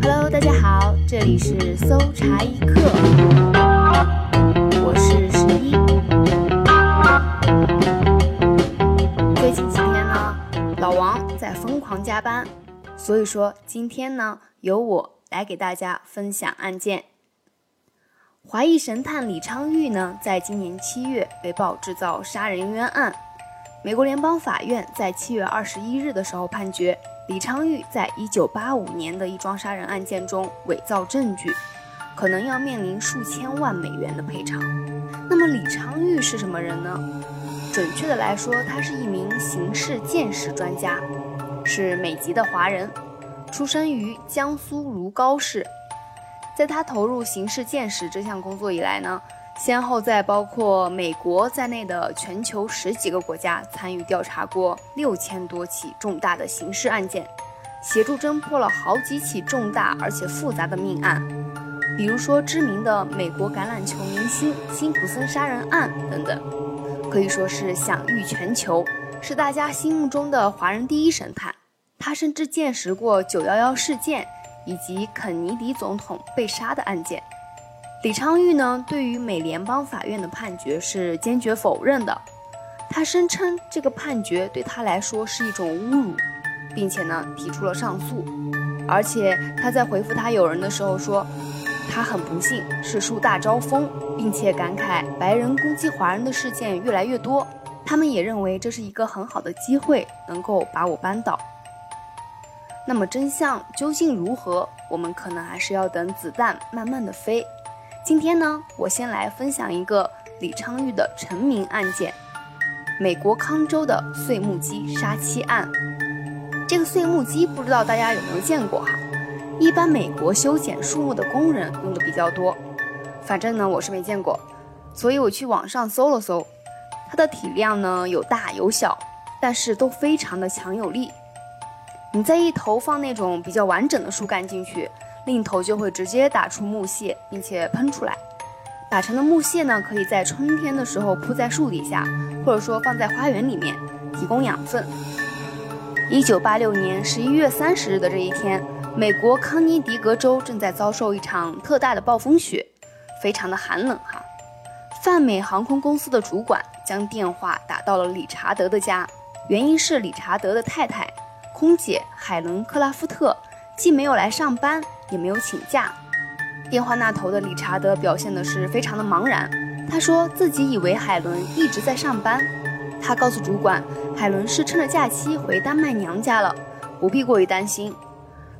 Hello，大家好，这里是搜查一课，我是十一。最近几天呢，老王在疯狂加班，所以说今天呢，由我来给大家分享案件。华裔神探李昌钰呢，在今年七月被曝制造杀人冤案。美国联邦法院在七月二十一日的时候判决，李昌钰在一九八五年的一桩杀人案件中伪造证据，可能要面临数千万美元的赔偿。那么李昌钰是什么人呢？准确的来说，他是一名刑事鉴识专家，是美籍的华人，出生于江苏如皋市。在他投入刑事鉴识这项工作以来呢，先后在包括美国在内的全球十几个国家参与调查过六千多起重大的刑事案件，协助侦破了好几起重大而且复杂的命案，比如说知名的美国橄榄球明星辛普森杀人案等等，可以说是享誉全球，是大家心目中的华人第一神探。他甚至见识过九幺幺事件。以及肯尼迪总统被杀的案件，李昌钰呢对于美联邦法院的判决是坚决否认的。他声称这个判决对他来说是一种侮辱，并且呢提出了上诉。而且他在回复他友人的时候说，他很不幸是树大招风，并且感慨白人攻击华人的事件越来越多，他们也认为这是一个很好的机会，能够把我扳倒。那么真相究竟如何？我们可能还是要等子弹慢慢的飞。今天呢，我先来分享一个李昌钰的成名案件——美国康州的碎木机杀妻案。这个碎木机不知道大家有没有见过哈？一般美国修剪树木的工人用的比较多，反正呢我是没见过，所以我去网上搜了搜，它的体量呢有大有小，但是都非常的强有力。你在一头放那种比较完整的树干进去，另一头就会直接打出木屑，并且喷出来。打成的木屑呢，可以在春天的时候铺在树底下，或者说放在花园里面，提供养分。一九八六年十一月三十日的这一天，美国康涅狄格州正在遭受一场特大的暴风雪，非常的寒冷哈。泛美航空公司的主管将电话打到了理查德的家，原因是理查德的太太。空姐海伦·克拉夫特既没有来上班，也没有请假。电话那头的理查德表现的是非常的茫然。他说自己以为海伦一直在上班。他告诉主管，海伦是趁着假期回丹麦娘家了，不必过于担心。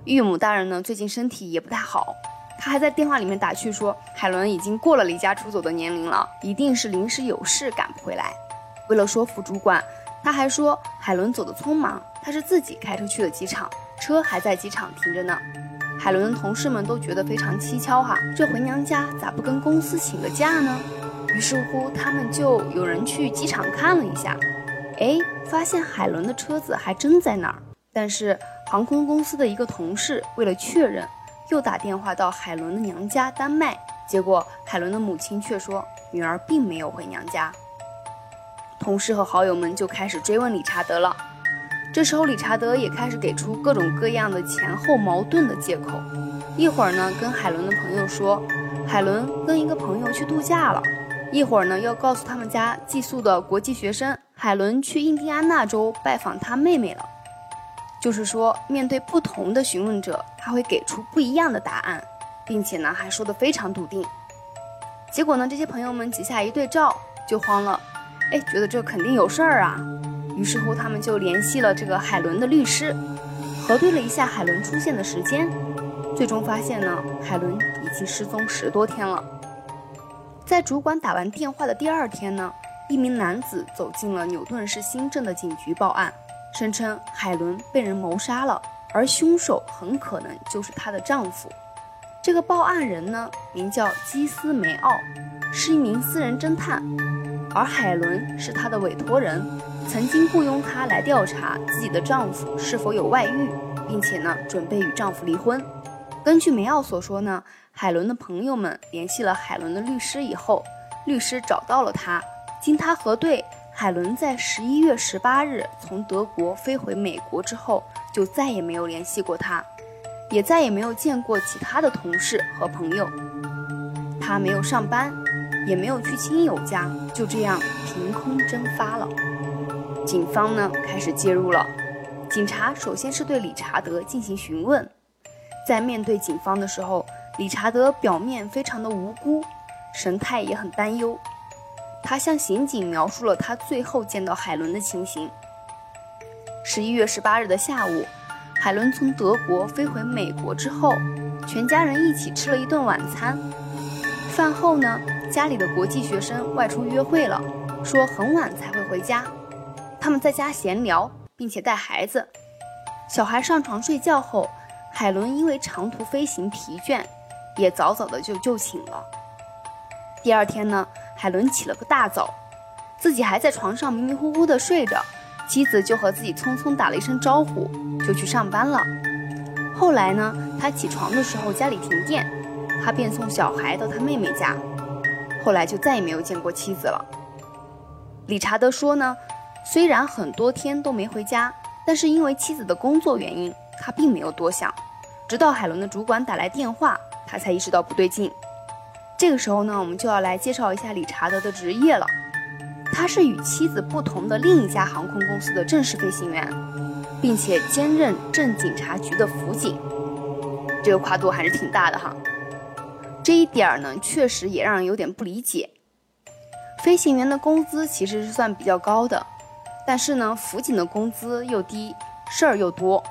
岳母大人呢，最近身体也不太好。他还在电话里面打趣说，海伦已经过了离家出走的年龄了，一定是临时有事赶不回来。为了说服主管。他还说，海伦走得匆忙，他是自己开车去的机场，车还在机场停着呢。海伦的同事们都觉得非常蹊跷哈，这回娘家咋不跟公司请个假呢？于是乎，他们就有人去机场看了一下，哎，发现海伦的车子还真在那儿。但是航空公司的一个同事为了确认，又打电话到海伦的娘家丹麦，结果海伦的母亲却说，女儿并没有回娘家。同事和好友们就开始追问理查德了。这时候，理查德也开始给出各种各样的前后矛盾的借口。一会儿呢，跟海伦的朋友说，海伦跟一个朋友去度假了；一会儿呢，又告诉他们家寄宿的国际学生，海伦去印第安纳州拜访他妹妹了。就是说，面对不同的询问者，他会给出不一样的答案，并且呢，还说得非常笃定。结果呢，这些朋友们几下一对照，就慌了。哎，觉得这肯定有事儿啊，于是乎他们就联系了这个海伦的律师，核对了一下海伦出现的时间，最终发现呢，海伦已经失踪十多天了。在主管打完电话的第二天呢，一名男子走进了纽顿市新镇的警局报案，声称海伦被人谋杀了，而凶手很可能就是她的丈夫。这个报案人呢，名叫基斯梅奥，是一名私人侦探。而海伦是他的委托人，曾经雇佣她来调查自己的丈夫是否有外遇，并且呢准备与丈夫离婚。根据梅奥所说呢，海伦的朋友们联系了海伦的律师以后，律师找到了她。经他核对，海伦在十一月十八日从德国飞回美国之后，就再也没有联系过他，也再也没有见过其他的同事和朋友。他没有上班，也没有去亲友家，就这样凭空蒸发了。警方呢开始介入了，警察首先是对理查德进行询问，在面对警方的时候，理查德表面非常的无辜，神态也很担忧。他向刑警描述了他最后见到海伦的情形。十一月十八日的下午，海伦从德国飞回美国之后，全家人一起吃了一顿晚餐。饭后呢，家里的国际学生外出约会了，说很晚才会回家。他们在家闲聊，并且带孩子。小孩上床睡觉后，海伦因为长途飞行疲倦，也早早的就就寝了。第二天呢，海伦起了个大早，自己还在床上迷迷糊糊的睡着。妻子就和自己匆匆打了一声招呼，就去上班了。后来呢，他起床的时候家里停电，他便送小孩到他妹妹家。后来就再也没有见过妻子了。理查德说呢，虽然很多天都没回家，但是因为妻子的工作原因，他并没有多想。直到海伦的主管打来电话，他才意识到不对劲。这个时候呢，我们就要来介绍一下理查德的职业了。他是与妻子不同的另一家航空公司的正式飞行员，并且兼任镇警察局的辅警，这个跨度还是挺大的哈。这一点儿呢，确实也让人有点不理解。飞行员的工资其实是算比较高的，但是呢，辅警的工资又低，事儿又多。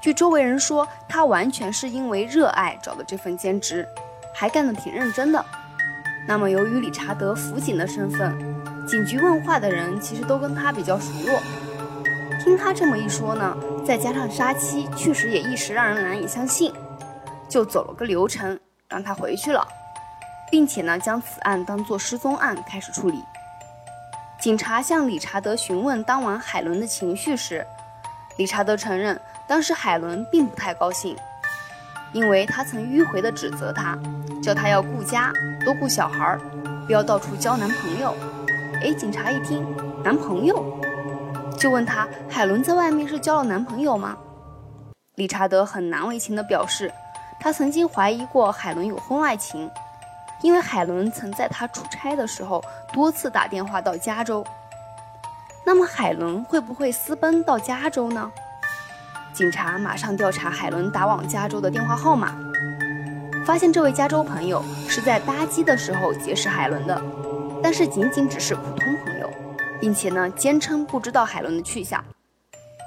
据周围人说，他完全是因为热爱找的这份兼职，还干得挺认真的。那么，由于理查德辅警的身份。警局问话的人其实都跟他比较熟络，听他这么一说呢，再加上杀妻，确实也一时让人难以相信，就走了个流程，让他回去了，并且呢，将此案当作失踪案开始处理。警察向理查德询问当晚海伦的情绪时，理查德承认当时海伦并不太高兴，因为他曾迂回地指责他，叫他要顾家，多顾小孩，不要到处交男朋友。哎，警察一听男朋友，就问他：海伦在外面是交了男朋友吗？理查德很难为情地表示，他曾经怀疑过海伦有婚外情，因为海伦曾在他出差的时候多次打电话到加州。那么海伦会不会私奔到加州呢？警察马上调查海伦打往加州的电话号码，发现这位加州朋友是在搭机的时候结识海伦的。但是仅仅只是普通朋友，并且呢，坚称不知道海伦的去向。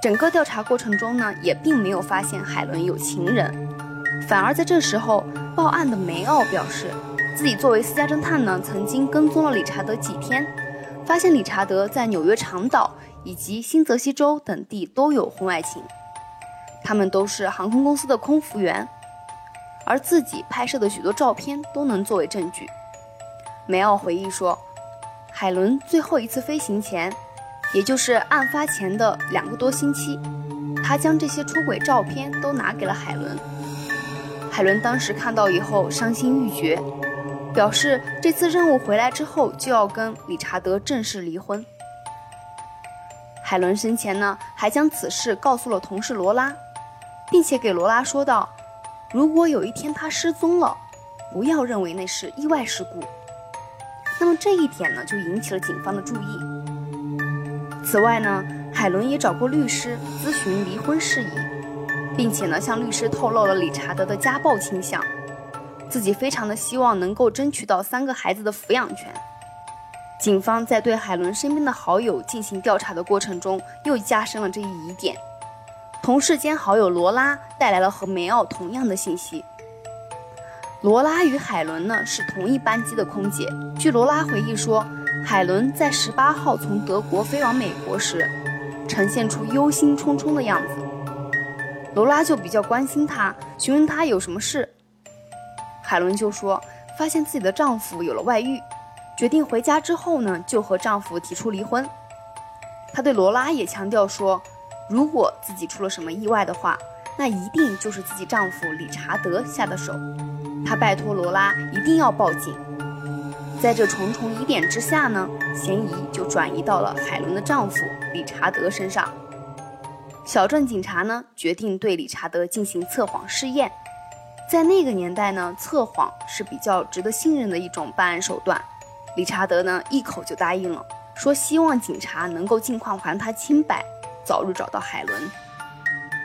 整个调查过程中呢，也并没有发现海伦有情人，反而在这时候，报案的梅奥表示，自己作为私家侦探呢，曾经跟踪了理查德几天，发现理查德在纽约长岛以及新泽西州等地都有婚外情，他们都是航空公司的空服员，而自己拍摄的许多照片都能作为证据。梅奥回忆说，海伦最后一次飞行前，也就是案发前的两个多星期，他将这些出轨照片都拿给了海伦。海伦当时看到以后伤心欲绝，表示这次任务回来之后就要跟理查德正式离婚。海伦生前呢，还将此事告诉了同事罗拉，并且给罗拉说道：“如果有一天他失踪了，不要认为那是意外事故。”那么这一点呢，就引起了警方的注意。此外呢，海伦也找过律师咨询离婚事宜，并且呢，向律师透露了理查德的家暴倾向，自己非常的希望能够争取到三个孩子的抚养权。警方在对海伦身边的好友进行调查的过程中，又加深了这一疑点。同事兼好友罗拉带来了和梅奥同样的信息。罗拉与海伦呢是同一班机的空姐。据罗拉回忆说，海伦在十八号从德国飞往美国时，呈现出忧心忡忡的样子。罗拉就比较关心她，询问她有什么事。海伦就说，发现自己的丈夫有了外遇，决定回家之后呢，就和丈夫提出离婚。她对罗拉也强调说，如果自己出了什么意外的话，那一定就是自己丈夫理查德下的手。她拜托罗拉一定要报警。在这重重疑点之下呢，嫌疑就转移到了海伦的丈夫理查德身上。小镇警察呢决定对理查德进行测谎试验。在那个年代呢，测谎是比较值得信任的一种办案手段。理查德呢一口就答应了，说希望警察能够尽快还他清白，早日找到海伦。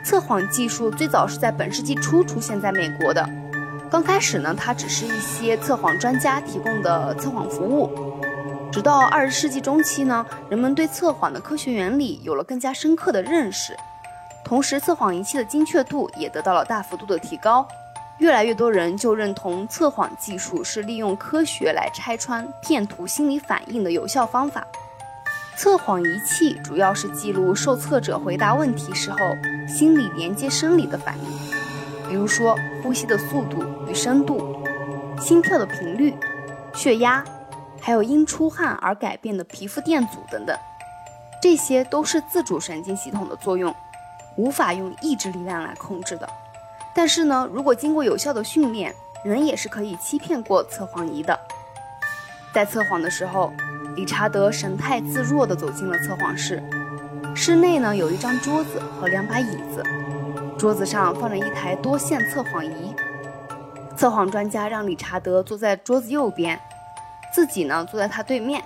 测谎技术最早是在本世纪初出现在美国的。刚开始呢，它只是一些测谎专家提供的测谎服务。直到二十世纪中期呢，人们对测谎的科学原理有了更加深刻的认识，同时测谎仪器的精确度也得到了大幅度的提高。越来越多人就认同测谎技术是利用科学来拆穿骗徒心理反应的有效方法。测谎仪器主要是记录受测者回答问题时候心理连接生理的反应。比如说，呼吸的速度与深度、心跳的频率、血压，还有因出汗而改变的皮肤电阻等等，这些都是自主神经系统的作用，无法用意志力量来控制的。但是呢，如果经过有效的训练，人也是可以欺骗过测谎仪的。在测谎的时候，理查德神态自若地走进了测谎室，室内呢有一张桌子和两把椅子。桌子上放着一台多线测谎仪，测谎专家让理查德坐在桌子右边，自己呢坐在他对面。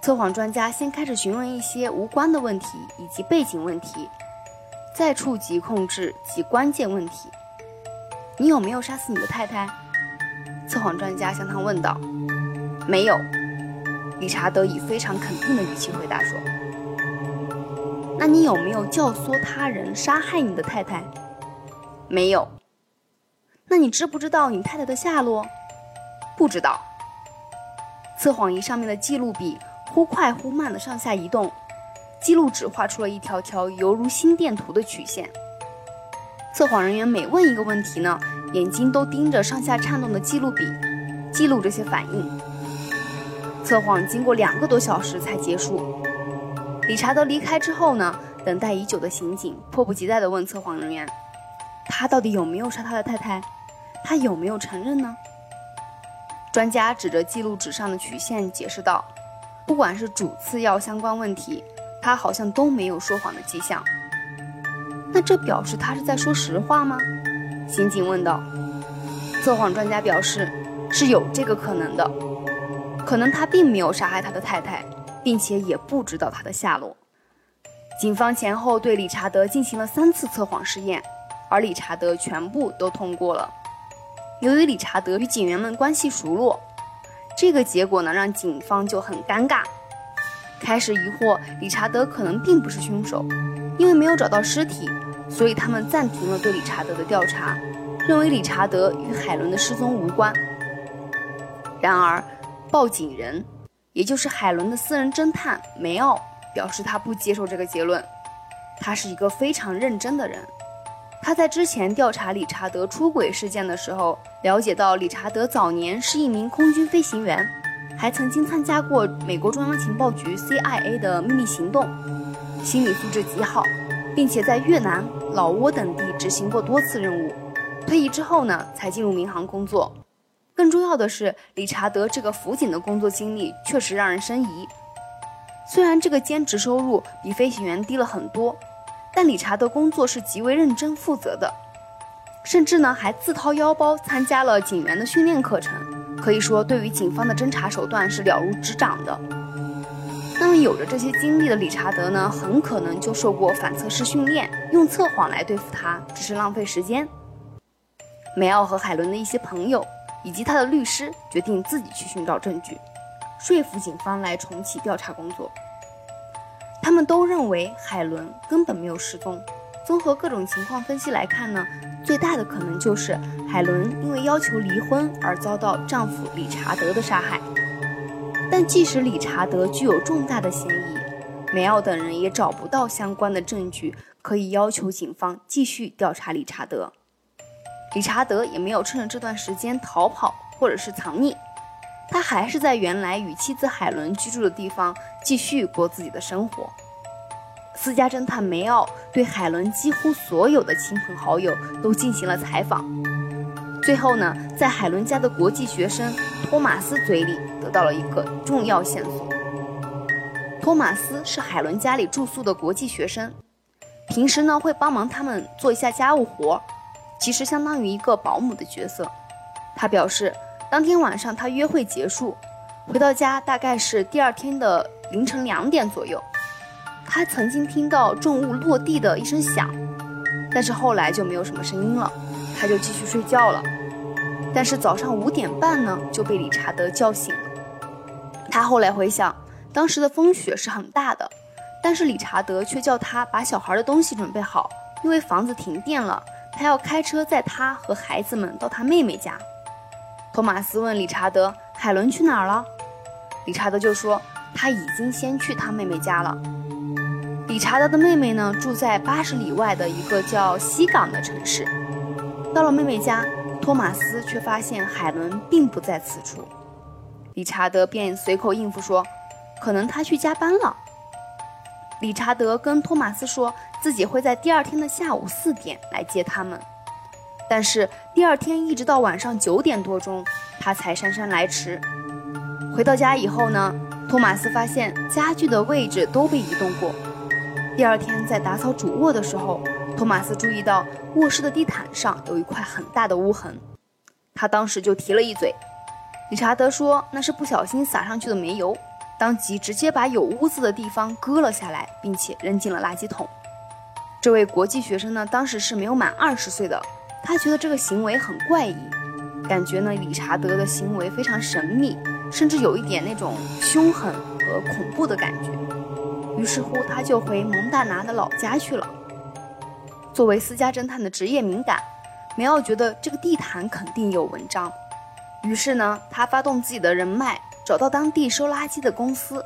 测谎专家先开始询问一些无关的问题以及背景问题，再触及控制及关键问题。你有没有杀死你的太太？测谎专家向他问道。没有，理查德以非常肯定的语气回答说。那你有没有教唆他人杀害你的太太？没有。那你知不知道你太太的下落？不知道。测谎仪上面的记录笔忽快忽慢的上下移动，记录纸画出了一条条犹如心电图的曲线。测谎人员每问一个问题呢，眼睛都盯着上下颤动的记录笔，记录这些反应。测谎经过两个多小时才结束。理查德离开之后呢？等待已久的刑警迫不及待地问测谎人员：“他到底有没有杀他的太太？他有没有承认呢？”专家指着记录纸上的曲线解释道：“不管是主次要相关问题，他好像都没有说谎的迹象。那这表示他是在说实话吗？”刑警问道。测谎专家表示：“是有这个可能的，可能他并没有杀害他的太太。”并且也不知道他的下落。警方前后对理查德进行了三次测谎试验，而理查德全部都通过了。由于理查德与警员们关系熟络，这个结果呢让警方就很尴尬，开始疑惑理查德可能并不是凶手。因为没有找到尸体，所以他们暂停了对理查德的调查，认为理查德与海伦的失踪无关。然而，报警人。也就是海伦的私人侦探梅奥表示，他不接受这个结论。他是一个非常认真的人。他在之前调查理查德出轨事件的时候，了解到理查德早年是一名空军飞行员，还曾经参加过美国中央情报局 CIA 的秘密行动，心理素质极好，并且在越南、老挝等地执行过多次任务。退役之后呢，才进入民航工作。更重要的是，理查德这个辅警的工作经历确实让人生疑。虽然这个兼职收入比飞行员低了很多，但理查德工作是极为认真负责的，甚至呢还自掏腰包参加了警员的训练课程。可以说，对于警方的侦查手段是了如指掌的。那么，有着这些经历的理查德呢，很可能就受过反测试训练，用测谎来对付他只是浪费时间。梅奥和海伦的一些朋友。以及他的律师决定自己去寻找证据，说服警方来重启调查工作。他们都认为海伦根本没有失踪。综合各种情况分析来看呢，最大的可能就是海伦因为要求离婚而遭到丈夫理查德的杀害。但即使理查德具有重大的嫌疑，梅奥等人也找不到相关的证据可以要求警方继续调查理查德。理查德也没有趁着这段时间逃跑或者是藏匿，他还是在原来与妻子海伦居住的地方继续过自己的生活。私家侦探梅奥对海伦几乎所有的亲朋好友都进行了采访，最后呢，在海伦家的国际学生托马斯嘴里得到了一个重要线索。托马斯是海伦家里住宿的国际学生，平时呢会帮忙他们做一下家务活，其实相当于一个保姆的角色。他表示，当天晚上他约会结束，回到家大概是第二天的凌晨两点左右，他曾经听到重物落地的一声响，但是后来就没有什么声音了，他就继续睡觉了。但是早上五点半呢就被理查德叫醒了。他后来回想，当时的风雪是很大的。但是理查德却叫他把小孩的东西准备好，因为房子停电了，他要开车载他和孩子们到他妹妹家。托马斯问理查德：“海伦去哪儿了？”理查德就说：“他已经先去他妹妹家了。”理查德的妹妹呢，住在八十里外的一个叫西港的城市。到了妹妹家，托马斯却发现海伦并不在此处。理查德便随口应付说：“可能他去加班了。”理查德跟托马斯说自己会在第二天的下午四点来接他们，但是第二天一直到晚上九点多钟，他才姗姗来迟。回到家以后呢，托马斯发现家具的位置都被移动过。第二天在打扫主卧的时候，托马斯注意到卧室的地毯上有一块很大的污痕，他当时就提了一嘴。理查德说那是不小心洒上去的煤油。当即直接把有污渍的地方割了下来，并且扔进了垃圾桶。这位国际学生呢，当时是没有满二十岁的，他觉得这个行为很怪异，感觉呢理查德的行为非常神秘，甚至有一点那种凶狠和恐怖的感觉。于是乎，他就回蒙大拿的老家去了。作为私家侦探的职业敏感，梅奥觉得这个地毯肯定有文章，于是呢，他发动自己的人脉。找到当地收垃圾的公司，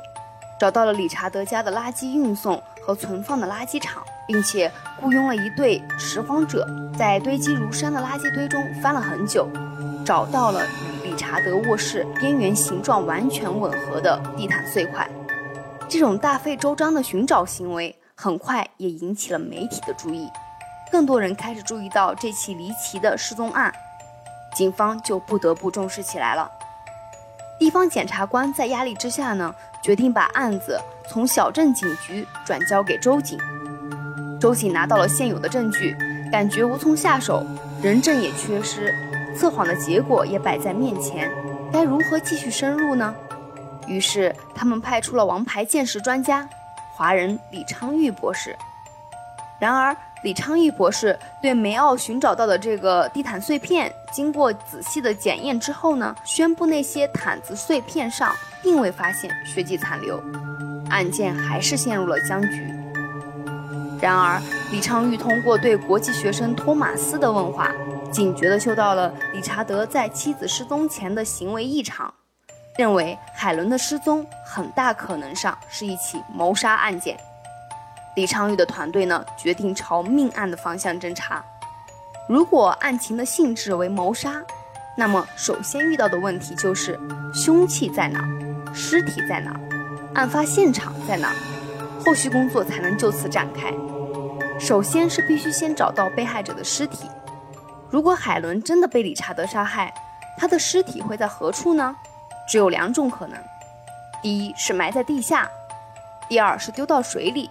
找到了理查德家的垃圾运送和存放的垃圾场，并且雇佣了一队拾荒者，在堆积如山的垃圾堆中翻了很久，找到了与理查德卧室边缘形状完全吻合的地毯碎块。这种大费周章的寻找行为很快也引起了媒体的注意，更多人开始注意到这起离奇的失踪案，警方就不得不重视起来了。地方检察官在压力之下呢，决定把案子从小镇警局转交给州警。州警拿到了现有的证据，感觉无从下手，人证也缺失，测谎的结果也摆在面前，该如何继续深入呢？于是他们派出了王牌鉴识专家，华人李昌钰博士。然而，李昌钰博士对梅奥寻找到的这个地毯碎片，经过仔细的检验之后呢，宣布那些毯子碎片上并未发现血迹残留，案件还是陷入了僵局。然而，李昌钰通过对国际学生托马斯的问话，警觉地嗅到了理查德在妻子失踪前的行为异常，认为海伦的失踪很大可能上是一起谋杀案件。李昌钰的团队呢，决定朝命案的方向侦查。如果案情的性质为谋杀，那么首先遇到的问题就是凶器在哪，尸体在哪，案发现场在哪，后续工作才能就此展开。首先是必须先找到被害者的尸体。如果海伦真的被理查德杀害，他的尸体会在何处呢？只有两种可能：第一是埋在地下，第二是丢到水里。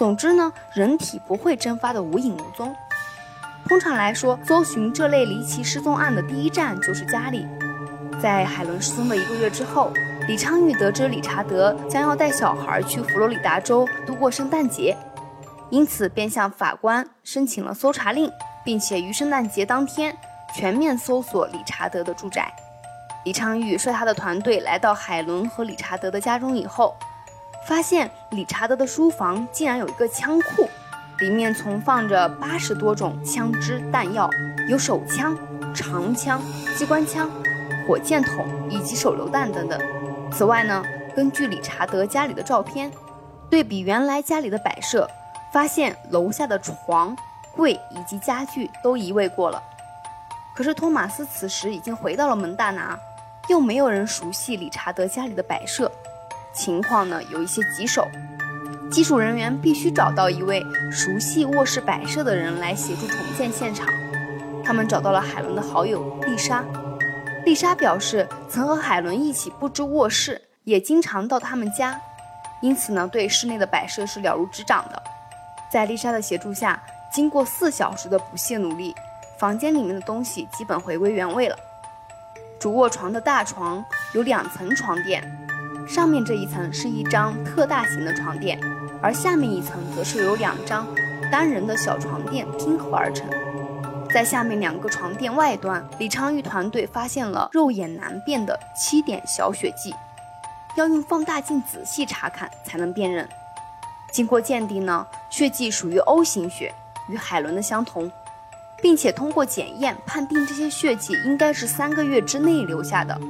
总之呢，人体不会蒸发的无影无踪。通常来说，搜寻这类离奇失踪案的第一站就是家里。在海伦失踪的一个月之后，李昌钰得知理查德将要带小孩去佛罗里达州度过圣诞节，因此便向法官申请了搜查令，并且于圣诞节当天全面搜索理查德的住宅。李昌钰率他的团队来到海伦和理查德的家中以后。发现理查德的书房竟然有一个枪库，里面存放着八十多种枪支弹药，有手枪、长枪、机关枪、火箭筒以及手榴弹等等。此外呢，根据理查德家里的照片，对比原来家里的摆设，发现楼下的床、柜以及家具都移位过了。可是托马斯此时已经回到了蒙大拿，又没有人熟悉理查德家里的摆设。情况呢有一些棘手，技术人员必须找到一位熟悉卧室摆设的人来协助重建现场。他们找到了海伦的好友丽莎，丽莎表示曾和海伦一起布置卧室，也经常到他们家，因此呢对室内的摆设是了如指掌的。在丽莎的协助下，经过四小时的不懈努力，房间里面的东西基本回归原位了。主卧床的大床有两层床垫，上面这一层是一张特大型的床垫，而下面一层则是由两张单人的小床垫拼合而成。在下面两个床垫外端，李昌钰团队发现了肉眼难辨的七点小血迹，要用放大镜仔细查看才能辨认。经过鉴定呢，血迹属于 O 型血，与海伦的相同，并且通过检验判定这些血迹应该是三个月之内留下的。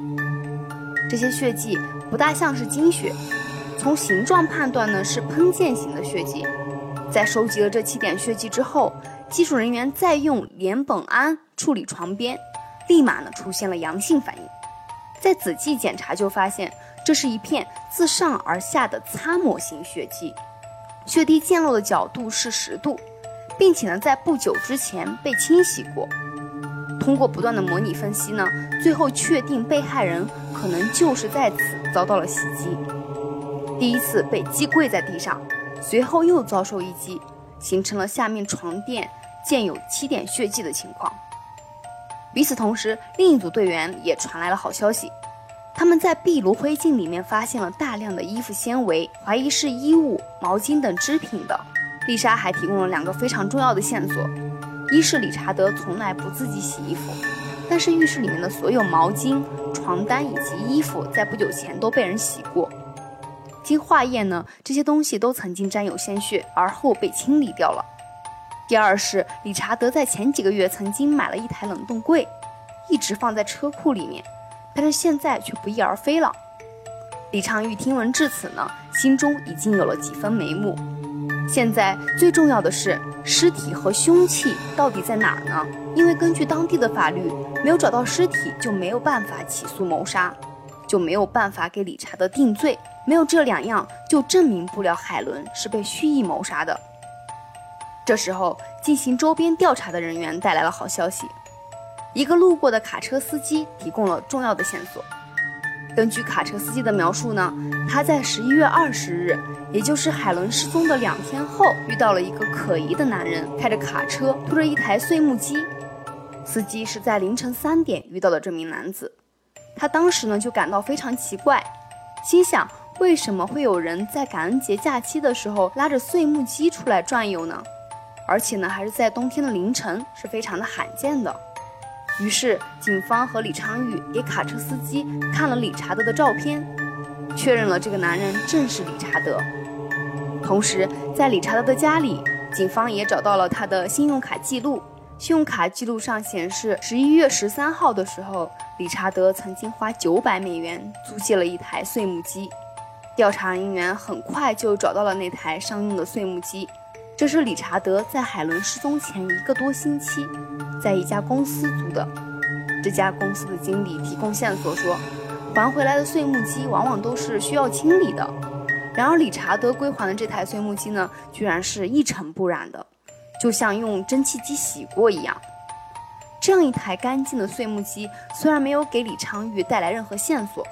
这些血迹不大像是精血，从形状判断呢是喷溅型的血迹。在收集了这七点血迹之后。技术人员再用联苯胺处理床边，立马呢出现了阳性反应。在仔细检查就发现，这是一片自上而下的擦抹型血迹，血滴溅落的角度是十度，并且呢在不久之前被清洗过。通过不断的模拟分析呢，最后确定被害人可能就是在此遭到了袭击。第一次被击跪在地上，随后又遭受一击，形成了下面床垫。见有七点血迹的情况。与此同时，另一组队员也传来了好消息，他们在壁炉灰烬里面发现了大量的衣服纤维，怀疑是衣物、毛巾等织品的。丽莎还提供了两个非常重要的线索：一是理查德从来不自己洗衣服，但是浴室里面的所有毛巾、床单以及衣服在不久前都被人洗过。经化验呢，这些东西都曾经沾有鲜血，而后被清理掉了。第二是理查德在前几个月曾经买了一台冷冻柜，一直放在车库里面，但是现在却不翼而飞了。李昌钰听闻至此呢，心中已经有了几分眉目。现在最重要的是尸体和凶器到底在哪儿呢？因为根据当地的法律，没有找到尸体就没有办法起诉谋杀，就没有办法给理查德定罪，没有这两样就证明不了海伦是被蓄意谋杀的。这时候，进行周边调查的人员带来了好消息。一个路过的卡车司机提供了重要的线索。根据卡车司机的描述呢，他在十一月二十日，也就是海伦失踪的两天后，遇到了一个可疑的男人，开着卡车，拖着一台碎木机。司机是在凌晨三点遇到的这名男子。他当时呢就感到非常奇怪，心想为什么会有人在感恩节假期的时候拉着碎木机出来转悠呢？而且呢，还是在冬天的凌晨，是非常的罕见的。于是，警方和李昌钰给卡车司机看了理查德的照片，确认了这个男人正是理查德。同时，在理查德的家里，警方也找到了他的信用卡记录。信用卡记录上显示，十一月十三号的时候，理查德曾经花九百美元租借了一台碎木机。调查人员很快就找到了那台商用的碎木机。这是理查德在海伦失踪前一个多星期，在一家公司租的。这家公司的经理提供线索说，还回来的碎木机往往都是需要清理的。然而，理查德归还的这台碎木机呢，居然是一尘不染的，就像用蒸汽机洗过一样。这样一台干净的碎木机，虽然没有给李昌钰带来任何线索，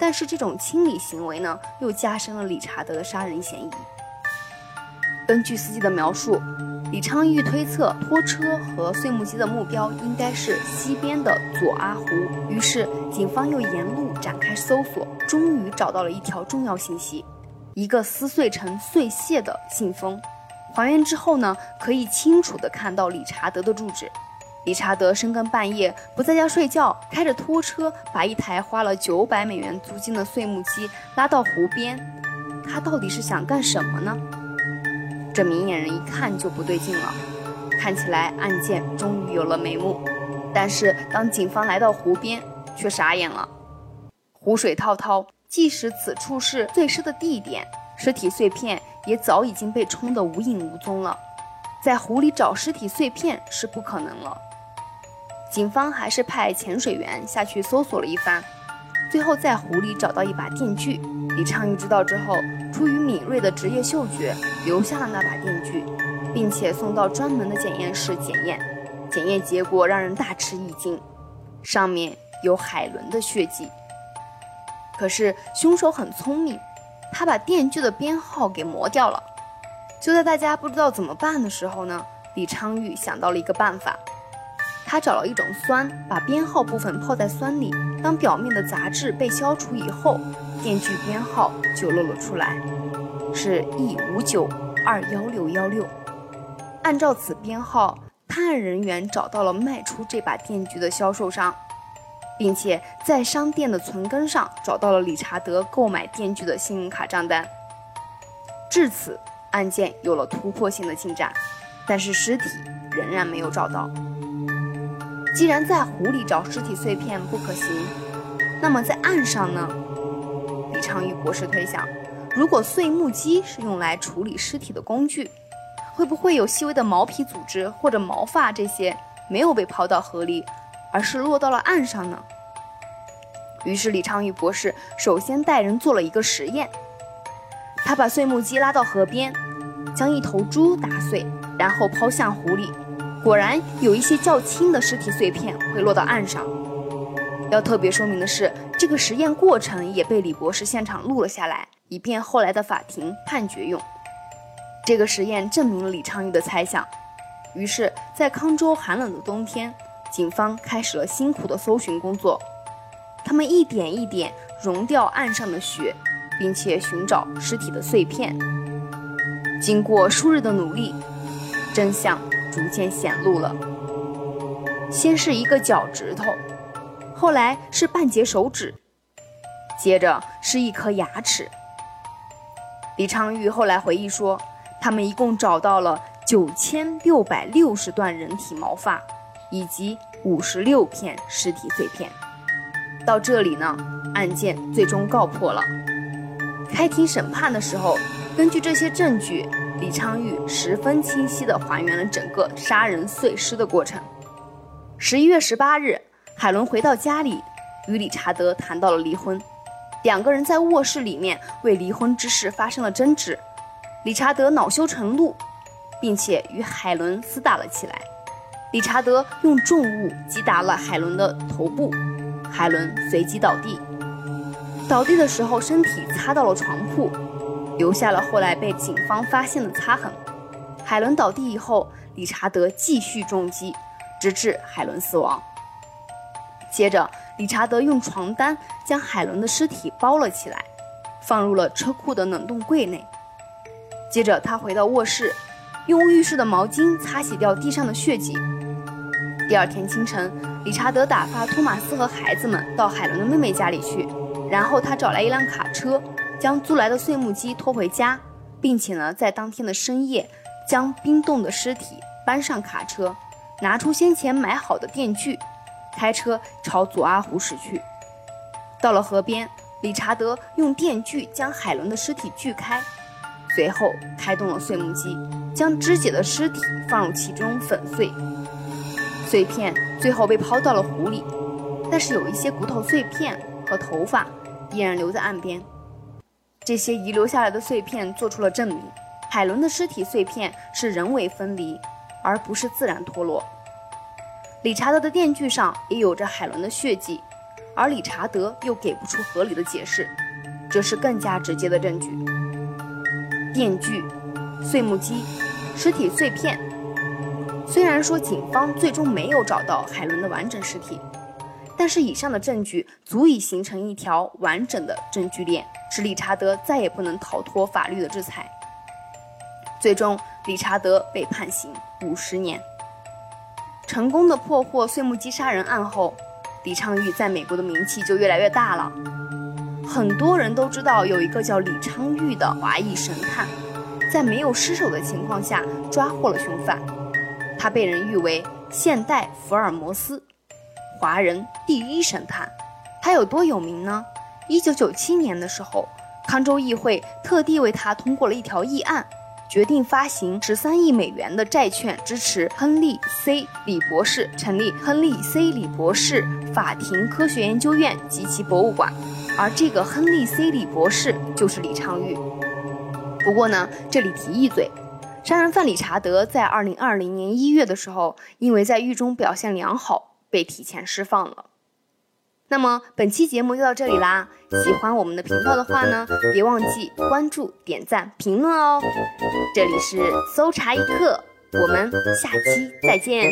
但是这种清理行为呢，又加深了理查德的杀人嫌疑。根据司机的描述，李昌钰推测拖车和碎木机的目标应该是西边的左阿湖。于是，警方又沿路展开搜索，终于找到了一条重要信息：一个撕碎成碎屑的信封。还原之后呢，可以清楚地看到理查德的住址。理查德深更半夜不在家睡觉，开着拖车把一台花了九百美元租金的碎木机拉到湖边，他到底是想干什么呢？这明眼人一看就不对劲了，看起来案件终于有了眉目。但是当警方来到湖边，却傻眼了。湖水滔滔，即使此处是碎尸的地点，尸体碎片也早已经被冲得无影无踪了。在湖里找尸体碎片是不可能了。警方还是派潜水员下去搜索了一番。最后在湖里找到一把电锯，李昌钰知道之后，出于敏锐的职业嗅觉，留下了那把电锯，并且送到专门的检验室检验。检验结果让人大吃一惊，上面有海伦的血迹。可是凶手很聪明，他把电锯的编号给磨掉了。就在大家不知道怎么办的时候呢，李昌钰想到了一个办法。他找了一种酸，把编号部分泡在酸里，当表面的杂质被消除以后，电锯编号就露了出来，是 E 五九二幺六幺六。按照此编号，探案人员找到了卖出这把电锯的销售商，并且在商店的存根上找到了理查德购买电锯的信用卡账单。至此，案件有了突破性的进展，但是尸体仍然没有找到。既然在湖里找尸体碎片不可行，那么在岸上呢？李昌钰博士推想，如果碎木机是用来处理尸体的工具，会不会有细微的毛皮组织或者毛发这些没有被抛到河里，而是落到了岸上呢？于是李昌钰博士首先带人做了一个实验，他把碎木机拉到河边，将一头猪打碎，然后抛向湖里。果然有一些较轻的尸体碎片会落到岸上。要特别说明的是，这个实验过程也被李博士现场录了下来，以便后来的法庭判决用。这个实验证明了李昌钰的猜想。于是，在康州寒冷的冬天，警方开始了辛苦的搜寻工作。他们一点一点融掉岸上的雪，并且寻找尸体的碎片。经过数日的努力，真相。逐渐显露了，先是一个脚趾头，后来是半截手指，接着是一颗牙齿。李昌钰后来回忆说，他们一共找到了九千六百六十段人体毛发，以及五十六片尸体碎片。到这里呢，案件最终告破了。开庭审判的时候，根据这些证据。李昌钰十分清晰地还原了整个杀人碎尸的过程。十一月十八日，海伦回到家里，与理查德谈到了离婚。两个人在卧室里面为离婚之事发生了争执。理查德恼羞成怒，并且与海伦厮打了起来。理查德用重物击打了海伦的头部，海伦随即倒地。倒地的时候，身体擦到了床铺。留下了后来被警方发现的擦痕。海伦倒地以后，理查德继续重击，直至海伦死亡。接着，理查德用床单将海伦的尸体包了起来，放入了车库的冷冻柜内。接着，他回到卧室，用浴室的毛巾擦洗掉地上的血迹。第二天清晨，理查德打发托马斯和孩子们到海伦的妹妹家里去，然后他找来一辆卡车。将租来的碎木机拖回家，并且呢，在当天的深夜，将冰冻的尸体搬上卡车，拿出先前买好的电锯，开车朝左阿湖驶去。到了河边，理查德用电锯将海伦的尸体锯开，随后开动了碎木机，将肢解的尸体放入其中粉碎。碎片最后被抛到了湖里，但是有一些骨头碎片和头发依然留在岸边。这些遗留下来的碎片做出了证明，海伦的尸体碎片是人为分离，而不是自然脱落。理查德的电锯上也有着海伦的血迹，而理查德又给不出合理的解释，这是更加直接的证据。电锯、碎木机、尸体碎片，虽然说警方最终没有找到海伦的完整尸体。但是以上的证据足以形成一条完整的证据链，使理查德再也不能逃脱法律的制裁。最终，理查德被判刑五十年。成功的破获碎木机杀人案后，李昌钰在美国的名气就越来越大了。很多人都知道有一个叫李昌钰的华裔神探，在没有失手的情况下抓获了凶犯。他被人誉为现代福尔摩斯。华人第一神探，他有多有名呢？一九九七年的时候，康州议会特地为他通过了一条议案，决定发行十三亿美元的债券，支持亨利 ·C· 李博士成立亨利 ·C· 李博士法庭科学研究院及其博物馆。而这个亨利 ·C· 李博士就是李昌钰。不过呢，这里提一嘴，杀人犯理查德在二零二零年一月的时候，因为在狱中表现良好。被提前释放了。那那么本期节目就到这里啦，喜欢我们的频道的话呢，别忘记关注、点赞、评论哦。这里是搜查一课，我们下期再见。